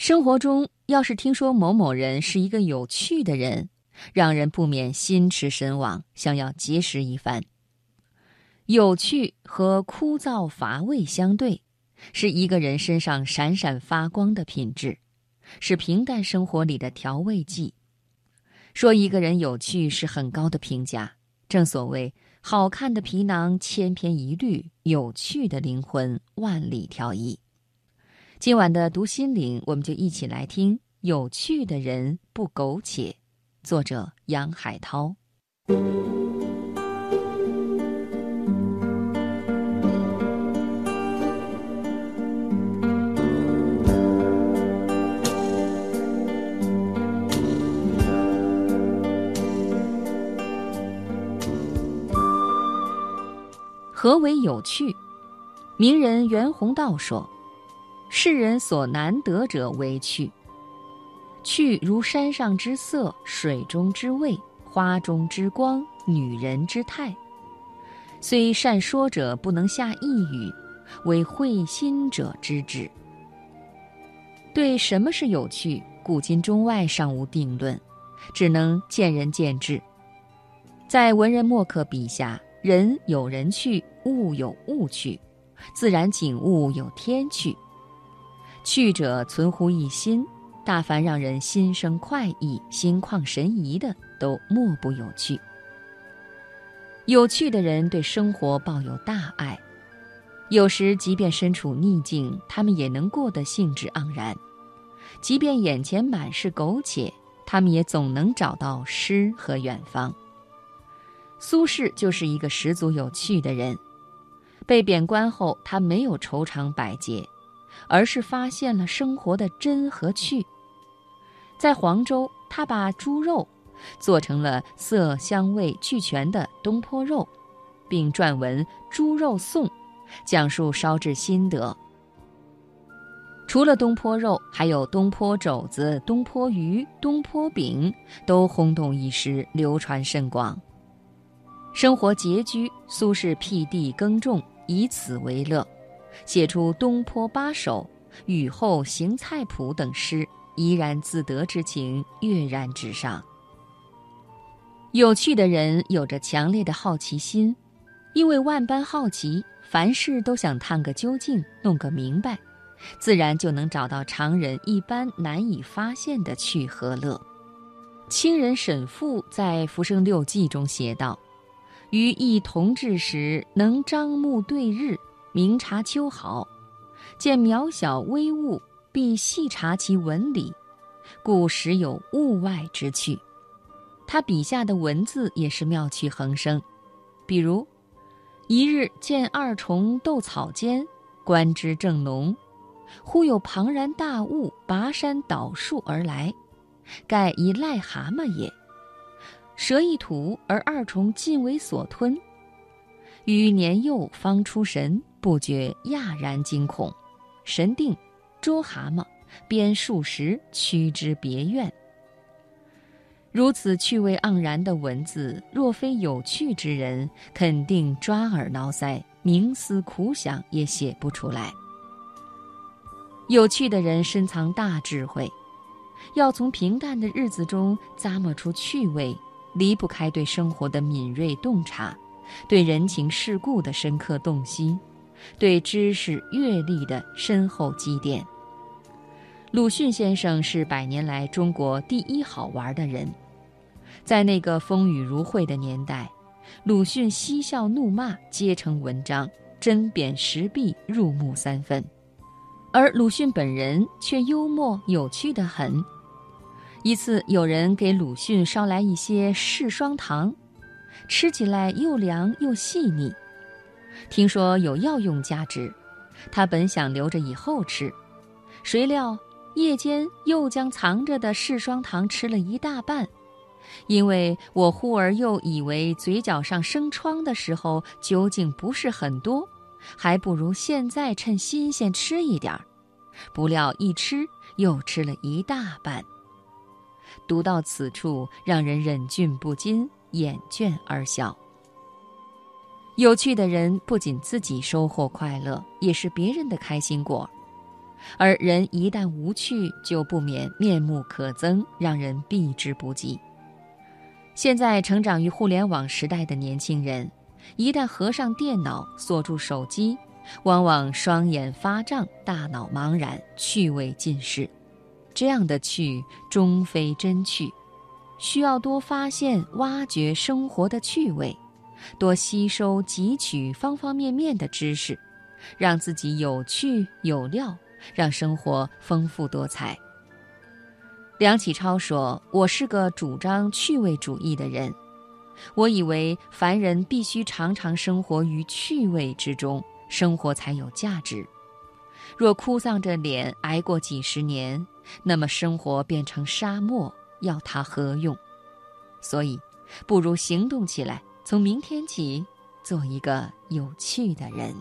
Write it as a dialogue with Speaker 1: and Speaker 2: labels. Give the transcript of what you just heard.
Speaker 1: 生活中要是听说某某人是一个有趣的人，让人不免心驰神往，想要结识一番。有趣和枯燥乏味相对，是一个人身上闪闪发光的品质，是平淡生活里的调味剂。说一个人有趣是很高的评价。正所谓，好看的皮囊千篇一律，有趣的灵魂万里挑一。今晚的读心灵，我们就一起来听《有趣的人不苟且》，作者杨海涛。何为有趣？名人袁宏道说。世人所难得者为趣，趣如山上之色，水中之味，花中之光，女人之态。虽善说者不能下一语，为会心者知之。对什么是有趣，古今中外尚无定论，只能见仁见智。在文人墨客笔下，人有人趣，物有物趣，自然景物有天趣。趣者存乎一心，大凡让人心生快意、心旷神怡的，都莫不有趣。有趣的人对生活抱有大爱，有时即便身处逆境，他们也能过得兴致盎然；即便眼前满是苟且，他们也总能找到诗和远方。苏轼就是一个十足有趣的人，被贬官后，他没有愁肠百结。而是发现了生活的真和趣。在黄州，他把猪肉做成了色香味俱全的东坡肉，并撰文《猪肉颂》，讲述烧制心得。除了东坡肉，还有东坡肘子、东坡鱼、东坡饼，都轰动一时，流传甚广。生活拮据，苏轼辟地耕种，以此为乐。写出《东坡八首》《雨后行菜谱》等诗，怡然自得之情跃然纸上。有趣的人有着强烈的好奇心，因为万般好奇，凡事都想探个究竟，弄个明白，自然就能找到常人一般难以发现的趣和乐。清人沈复在《浮生六记》中写道：“于一同志时，能张目对日。”明察秋毫，见渺小微物，必细察其纹理，故时有物外之趣。他笔下的文字也是妙趣横生，比如：一日见二虫斗草间，观之正浓，忽有庞然大物拔山倒树而来，盖一癞蛤蟆也。蛇一吐，而二虫尽为所吞。余年幼方出神。不觉讶然惊恐，神定，捉蛤蟆，鞭数十，驱之别院。如此趣味盎然的文字，若非有趣之人，肯定抓耳挠腮，冥思苦想也写不出来。有趣的人深藏大智慧，要从平淡的日子中咂摸出趣味，离不开对生活的敏锐洞察，对人情世故的深刻洞悉。对知识阅历的深厚积淀。鲁迅先生是百年来中国第一好玩的人，在那个风雨如晦的年代，鲁迅嬉笑怒骂皆成文章，针砭时弊入木三分，而鲁迅本人却幽默有趣的很。一次，有人给鲁迅捎来一些柿霜糖，吃起来又凉又细腻。听说有药用价值，他本想留着以后吃，谁料夜间又将藏着的柿霜糖吃了一大半。因为我忽而又以为嘴角上生疮的时候究竟不是很多，还不如现在趁新鲜吃一点儿。不料一吃又吃了一大半。读到此处，让人忍俊不禁，掩卷而笑。有趣的人不仅自己收获快乐，也是别人的开心果。而人一旦无趣，就不免面目可憎，让人避之不及。现在成长于互联网时代的年轻人，一旦合上电脑，锁住手机，往往双眼发胀，大脑茫然，趣味尽失。这样的趣，终非真趣，需要多发现、挖掘生活的趣味，多吸收、汲取方方面面的知识，让自己有趣有料。让生活丰富多彩。梁启超说：“我是个主张趣味主义的人，我以为凡人必须常常生活于趣味之中，生活才有价值。若哭丧着脸挨过几十年，那么生活变成沙漠，要它何用？所以，不如行动起来，从明天起，做一个有趣的人。”